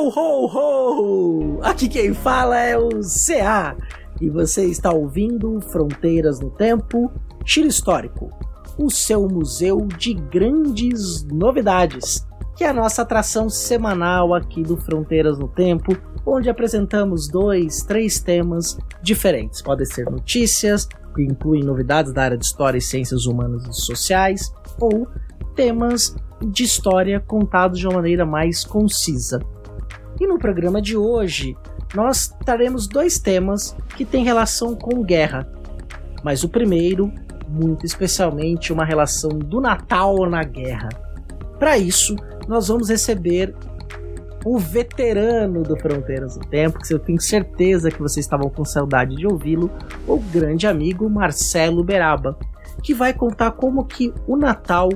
Ho, ho! Aqui quem fala é o CA e você está ouvindo Fronteiras no Tempo, Chile Histórico, o seu museu de grandes novidades, que é a nossa atração semanal aqui do Fronteiras no Tempo, onde apresentamos dois, três temas diferentes. Podem ser notícias, que incluem novidades da área de História e Ciências Humanas e Sociais, ou temas de história contados de uma maneira mais concisa. E no programa de hoje, nós traremos dois temas que têm relação com guerra. Mas o primeiro, muito especialmente, uma relação do Natal na guerra. Para isso, nós vamos receber o veterano do Fronteiras do Tempo, que eu tenho certeza que vocês estavam com saudade de ouvi-lo, o grande amigo Marcelo Beraba, que vai contar como que o Natal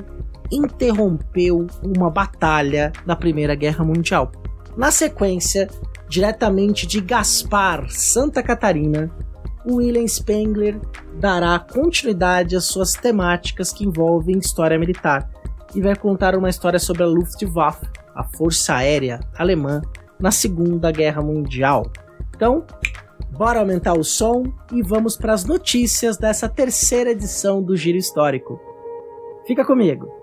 interrompeu uma batalha na Primeira Guerra Mundial. Na sequência, diretamente de Gaspar, Santa Catarina, William Spengler dará continuidade às suas temáticas que envolvem história militar e vai contar uma história sobre a Luftwaffe, a Força Aérea Alemã, na Segunda Guerra Mundial. Então, bora aumentar o som e vamos para as notícias dessa terceira edição do Giro Histórico. Fica comigo!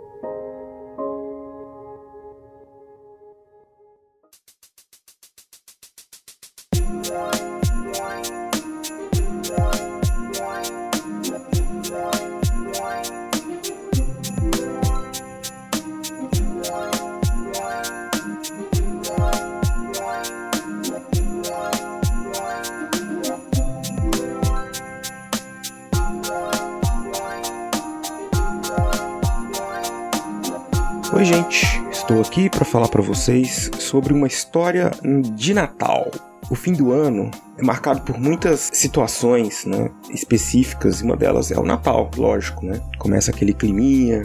Falar para vocês sobre uma história de Natal. O fim do ano é marcado por muitas situações né, específicas, e uma delas é o Natal, lógico, né? Começa aquele climinha,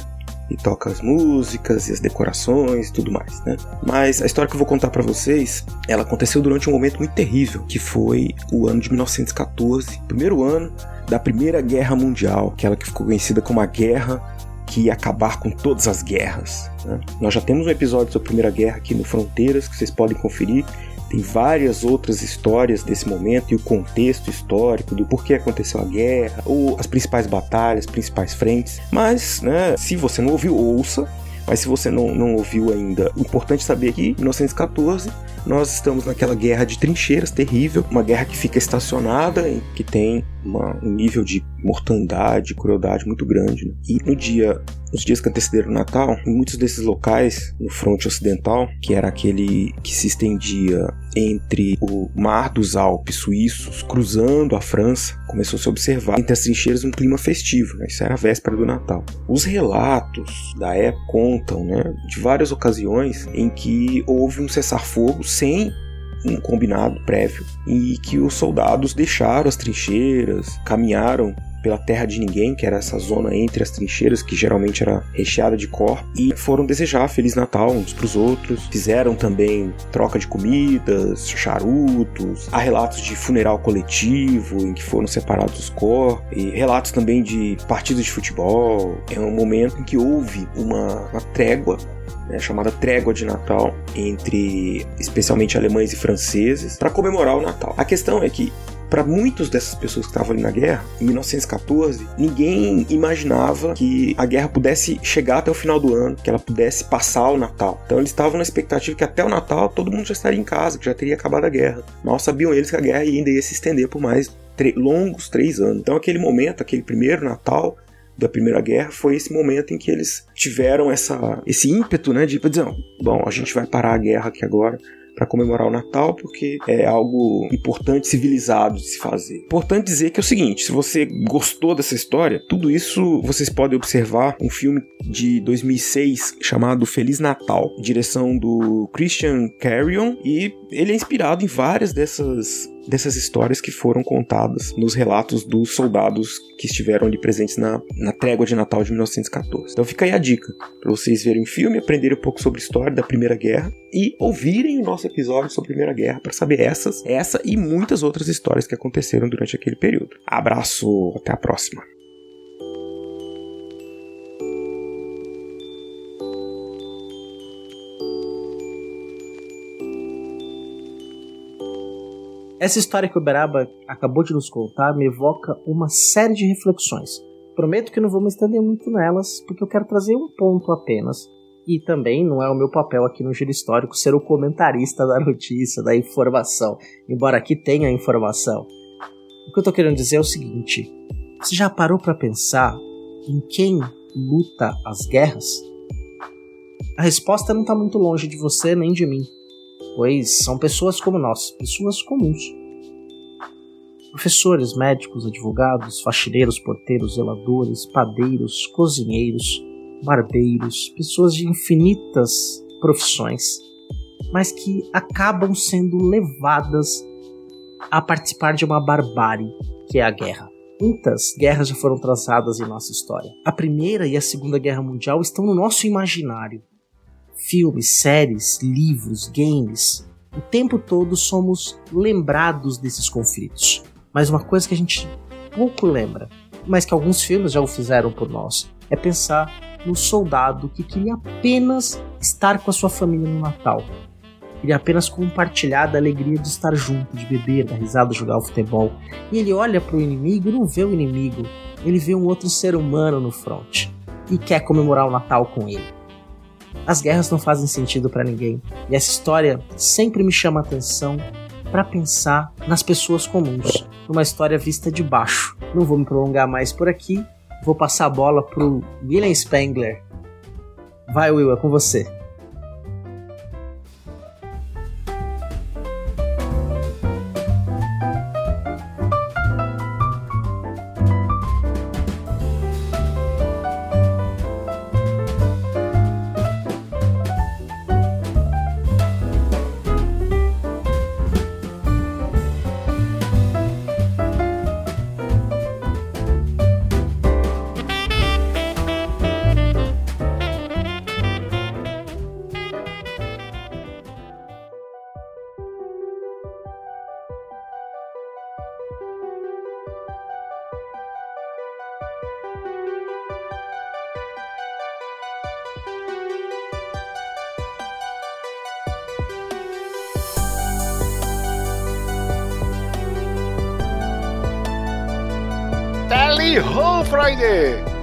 e toca as músicas e as decorações e tudo mais, né? Mas a história que eu vou contar para vocês, ela aconteceu durante um momento muito terrível, que foi o ano de 1914, primeiro ano da Primeira Guerra Mundial, aquela que ficou conhecida como a Guerra que acabar com todas as guerras. Né? Nós já temos um episódio sobre a Primeira Guerra aqui no Fronteiras que vocês podem conferir. Tem várias outras histórias desse momento e o contexto histórico do porquê aconteceu a guerra, ou as principais batalhas, principais frentes. Mas, né, se você não ouviu, ouça. Mas se você não, não ouviu ainda, importante saber que em 1914 nós estamos naquela guerra de trincheiras terrível, uma guerra que fica estacionada, que tem uma, um nível de mortandade, crueldade muito grande. Né? E no dia nos dias que antecederam o Natal, em muitos desses locais, no fronte ocidental, que era aquele que se estendia entre o Mar dos Alpes suíços, cruzando a França, começou a se observar entre as trincheiras um clima festivo. Né? Isso era a véspera do Natal. Os relatos da época contam né, de várias ocasiões em que houve um cessar-fogo sem um combinado prévio e que os soldados deixaram as trincheiras, caminharam pela terra de ninguém, que era essa zona entre as trincheiras, que geralmente era recheada de cor, e foram desejar Feliz Natal uns para os outros. Fizeram também troca de comidas, charutos, há relatos de funeral coletivo em que foram separados os corpos, e relatos também de partidas de futebol. É um momento em que houve uma, uma trégua né, chamada Trégua de Natal entre especialmente alemães e franceses para comemorar o Natal. A questão é que para muitos dessas pessoas que estavam ali na guerra, em 1914, ninguém imaginava que a guerra pudesse chegar até o final do ano, que ela pudesse passar o Natal. Então eles estavam na expectativa que até o Natal todo mundo já estaria em casa, que já teria acabado a guerra. Mal sabiam eles que a guerra ainda ia se estender por mais longos três anos. Então aquele momento, aquele primeiro Natal, da Primeira Guerra foi esse momento em que eles tiveram essa, esse ímpeto né, de dizer: bom, a gente vai parar a guerra aqui agora, para comemorar o Natal, porque é algo importante, civilizado de se fazer. Importante dizer que é o seguinte: se você gostou dessa história, tudo isso vocês podem observar um filme de 2006 chamado Feliz Natal, direção do Christian Carrion, e ele é inspirado em várias dessas dessas histórias que foram contadas nos relatos dos soldados que estiveram ali presentes na, na trégua de Natal de 1914. Então fica aí a dica para vocês verem o filme, aprenderem um pouco sobre a história da Primeira Guerra e ouvirem o nosso episódio sobre a Primeira Guerra para saber essas, essa e muitas outras histórias que aconteceram durante aquele período. Abraço, até a próxima. Essa história que o Beraba acabou de nos contar me evoca uma série de reflexões. Prometo que não vou me estender muito nelas, porque eu quero trazer um ponto apenas. E também não é o meu papel aqui no Giro Histórico ser o comentarista da notícia, da informação, embora aqui tenha informação. O que eu tô querendo dizer é o seguinte: você já parou para pensar em quem luta as guerras? A resposta não está muito longe de você nem de mim pois são pessoas como nós, pessoas comuns. Professores, médicos, advogados, faxineiros, porteiros, zeladores, padeiros, cozinheiros, barbeiros, pessoas de infinitas profissões, mas que acabam sendo levadas a participar de uma barbárie, que é a guerra. Muitas guerras já foram traçadas em nossa história. A Primeira e a Segunda Guerra Mundial estão no nosso imaginário filmes, séries, livros, games, o tempo todo somos lembrados desses conflitos. Mas uma coisa que a gente pouco lembra, mas que alguns filmes já o fizeram por nós, é pensar no soldado que queria apenas estar com a sua família no Natal. Queria apenas compartilhar da alegria de estar junto, de beber, dar risada, jogar futebol. E ele olha para o inimigo e não vê o inimigo, ele vê um outro ser humano no front e quer comemorar o Natal com ele. As guerras não fazem sentido para ninguém. E essa história sempre me chama a atenção para pensar nas pessoas comuns, numa história vista de baixo. Não vou me prolongar mais por aqui, vou passar a bola pro William Spengler. Vai, Will, é com você.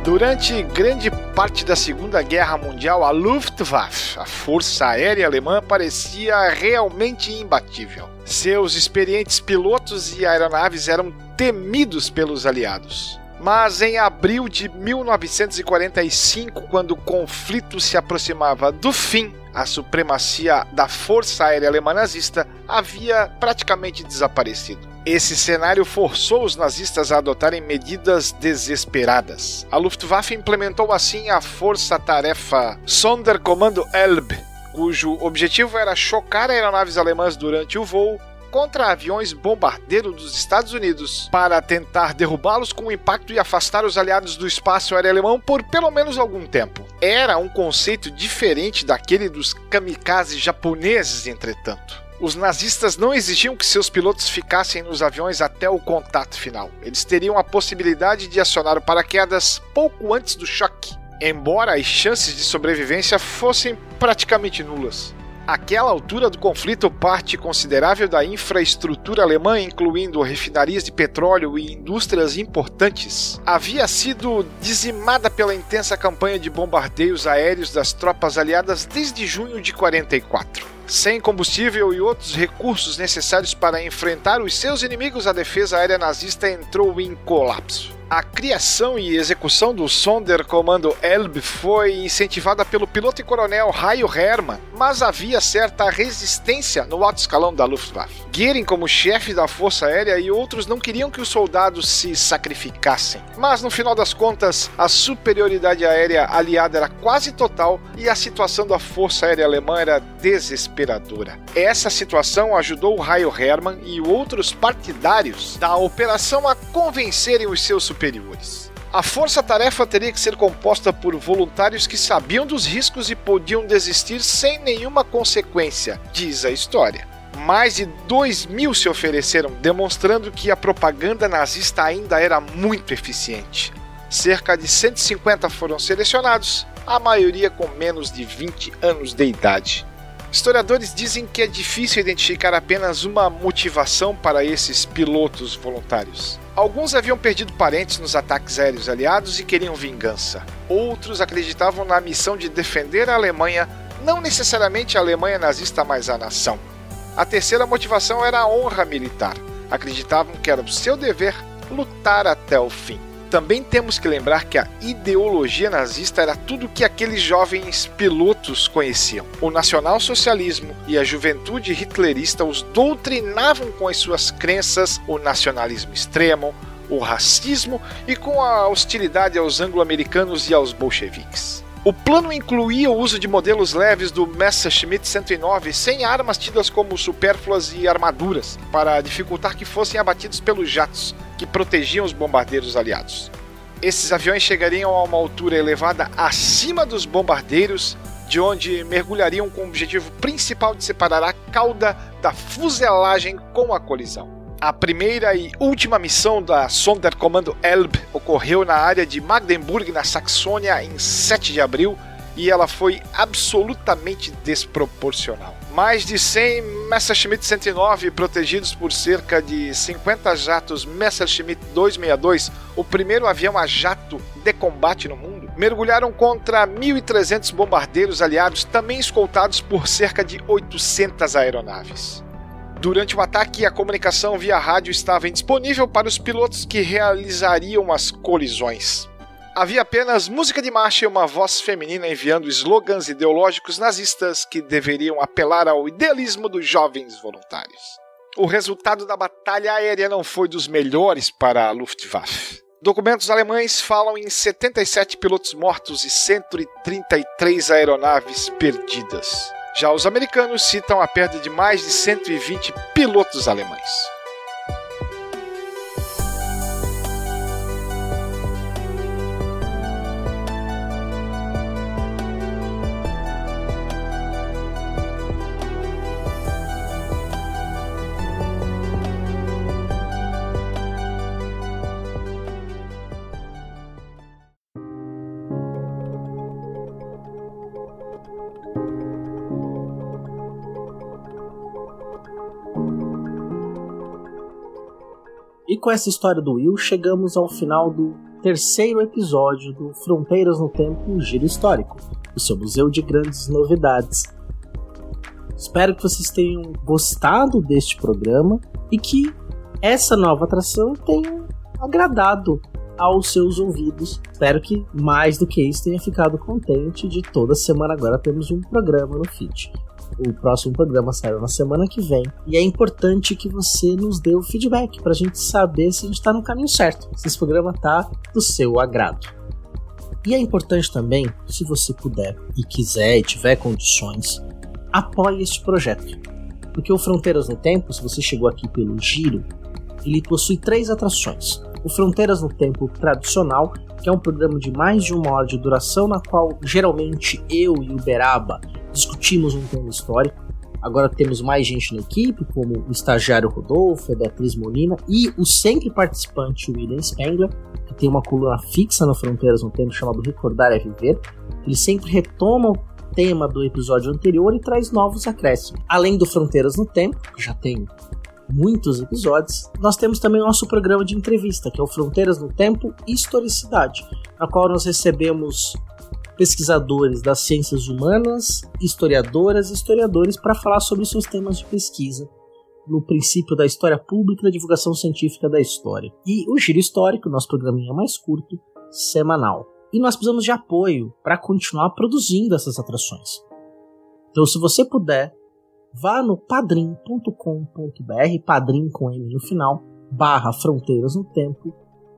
Durante grande parte da Segunda Guerra Mundial, a Luftwaffe, a Força Aérea Alemã, parecia realmente imbatível. Seus experientes pilotos e aeronaves eram temidos pelos aliados. Mas em abril de 1945, quando o conflito se aproximava do fim, a supremacia da Força Aérea Alemã nazista havia praticamente desaparecido. Esse cenário forçou os nazistas a adotarem medidas desesperadas. A Luftwaffe implementou assim a força-tarefa Sonderkommando Elbe, cujo objetivo era chocar aeronaves alemãs durante o voo contra aviões bombardeiro dos Estados Unidos para tentar derrubá-los com impacto e afastar os aliados do espaço aéreo alemão por pelo menos algum tempo. Era um conceito diferente daquele dos kamikazes japoneses, entretanto. Os nazistas não exigiam que seus pilotos ficassem nos aviões até o contato final. Eles teriam a possibilidade de acionar o paraquedas pouco antes do choque, embora as chances de sobrevivência fossem praticamente nulas. Aquela altura do conflito, parte considerável da infraestrutura alemã, incluindo refinarias de petróleo e indústrias importantes, havia sido dizimada pela intensa campanha de bombardeios aéreos das tropas aliadas desde junho de 44. Sem combustível e outros recursos necessários para enfrentar os seus inimigos, a defesa aérea nazista entrou em colapso. A criação e execução do Sonderkommando Elbe foi incentivada pelo piloto e coronel Raio Hermann, mas havia certa resistência no alto escalão da Luftwaffe. Goering, como chefe da Força Aérea, e outros não queriam que os soldados se sacrificassem. Mas no final das contas, a superioridade aérea aliada era quase total e a situação da Força Aérea Alemã era desesperadora. Essa situação ajudou Raio Hermann e outros partidários da operação a convencerem os seus superiores. A força-tarefa teria que ser composta por voluntários que sabiam dos riscos e podiam desistir sem nenhuma consequência, diz a história. Mais de 2 mil se ofereceram, demonstrando que a propaganda nazista ainda era muito eficiente. Cerca de 150 foram selecionados, a maioria com menos de 20 anos de idade. Historiadores dizem que é difícil identificar apenas uma motivação para esses pilotos voluntários. Alguns haviam perdido parentes nos ataques aéreos aliados e queriam vingança. Outros acreditavam na missão de defender a Alemanha, não necessariamente a Alemanha nazista, mas a nação. A terceira motivação era a honra militar. Acreditavam que era o seu dever lutar até o fim. Também temos que lembrar que a ideologia nazista era tudo que aqueles jovens pilotos conheciam. O nacionalsocialismo e a juventude hitlerista os doutrinavam com as suas crenças, o nacionalismo extremo, o racismo e com a hostilidade aos anglo-americanos e aos bolcheviques. O plano incluía o uso de modelos leves do Messerschmitt 109 sem armas tidas como supérfluas e armaduras, para dificultar que fossem abatidos pelos jatos que protegiam os bombardeiros aliados. Esses aviões chegariam a uma altura elevada acima dos bombardeiros, de onde mergulhariam com o objetivo principal de separar a cauda da fuselagem com a colisão. A primeira e última missão da Sonderkommando Elb ocorreu na área de Magdeburg, na Saxônia, em 7 de abril, e ela foi absolutamente desproporcional. Mais de 100 Messerschmitt 109 protegidos por cerca de 50 jatos Messerschmitt 262, o primeiro avião a jato de combate no mundo, mergulharam contra 1.300 bombardeiros aliados, também escoltados por cerca de 800 aeronaves. Durante o ataque, a comunicação via rádio estava indisponível para os pilotos que realizariam as colisões. Havia apenas música de marcha e uma voz feminina enviando slogans ideológicos nazistas que deveriam apelar ao idealismo dos jovens voluntários. O resultado da batalha aérea não foi dos melhores para a Luftwaffe. Documentos alemães falam em 77 pilotos mortos e 133 aeronaves perdidas. Já os americanos citam a perda de mais de 120 pilotos alemães. Com essa história do Will, chegamos ao final do terceiro episódio do Fronteiras no Tempo Giro Histórico, o seu museu de grandes novidades. Espero que vocês tenham gostado deste programa e que essa nova atração tenha agradado aos seus ouvidos. Espero que mais do que isso tenha ficado contente de toda semana agora temos um programa no feed. O próximo programa sai na semana que vem. E é importante que você nos dê o feedback para a gente saber se a gente está no caminho certo, se esse programa está do seu agrado. E é importante também, se você puder e quiser e tiver condições, apoie este projeto. Porque o Fronteiras no Tempo, se você chegou aqui pelo Giro, ele possui três atrações. O Fronteiras no Tempo tradicional, que é um programa de mais de uma hora de duração, na qual geralmente eu e o Beraba discutimos um tema histórico. Agora temos mais gente na equipe, como o estagiário Rodolfo, a Beatriz Molina e o sempre participante William Spengler, que tem uma coluna fixa no Fronteiras no Tempo chamado Recordar é Viver. Ele sempre retoma o tema do episódio anterior e traz novos acréscimos. Além do Fronteiras no Tempo, que já tem muitos episódios, nós temos também o nosso programa de entrevista, que é o Fronteiras no Tempo e Historicidade, na qual nós recebemos pesquisadores das ciências humanas, historiadoras e historiadores para falar sobre seus temas de pesquisa no princípio da história pública e da divulgação científica da história. E o Giro Histórico, nosso programinha mais curto, semanal. E nós precisamos de apoio para continuar produzindo essas atrações. Então, se você puder, vá no padrim.com.br, padrim com M no final, barra Fronteiras no Tempo,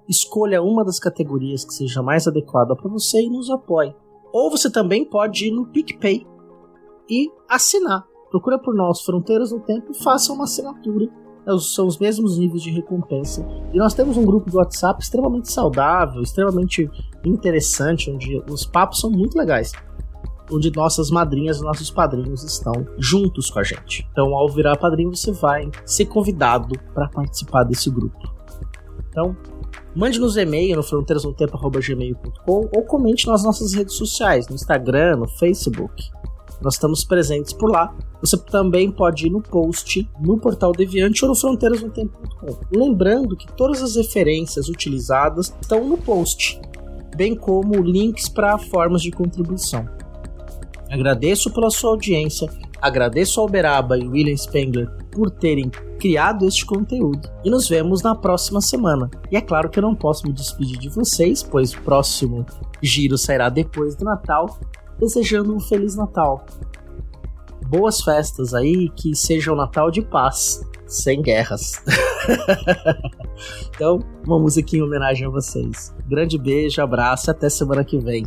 escolha uma das categorias que seja mais adequada para você e nos apoie. Ou você também pode ir no PicPay e assinar. Procura por nós Fronteiras no Tempo e faça uma assinatura. É, são os mesmos níveis de recompensa. E nós temos um grupo do WhatsApp extremamente saudável, extremamente interessante, onde os papos são muito legais. Onde nossas madrinhas e nossos padrinhos estão juntos com a gente. Então, ao virar padrinho, você vai ser convidado para participar desse grupo. Então, Mande-nos e-mail no fronteirasnotempo.gmail.com ou comente nas nossas redes sociais, no Instagram, no Facebook. Nós estamos presentes por lá. Você também pode ir no post no portal Deviante ou no fronteirasnotempo.com. Lembrando que todas as referências utilizadas estão no post, bem como links para formas de contribuição. Agradeço pela sua audiência, agradeço ao Beraba e William Spengler por terem criado este conteúdo e nos vemos na próxima semana. E é claro que eu não posso me despedir de vocês, pois o próximo giro sairá depois do Natal, desejando um Feliz Natal. Boas festas aí, que seja um Natal de paz, sem guerras. então, uma música em homenagem a vocês. Grande beijo, abraço e até semana que vem.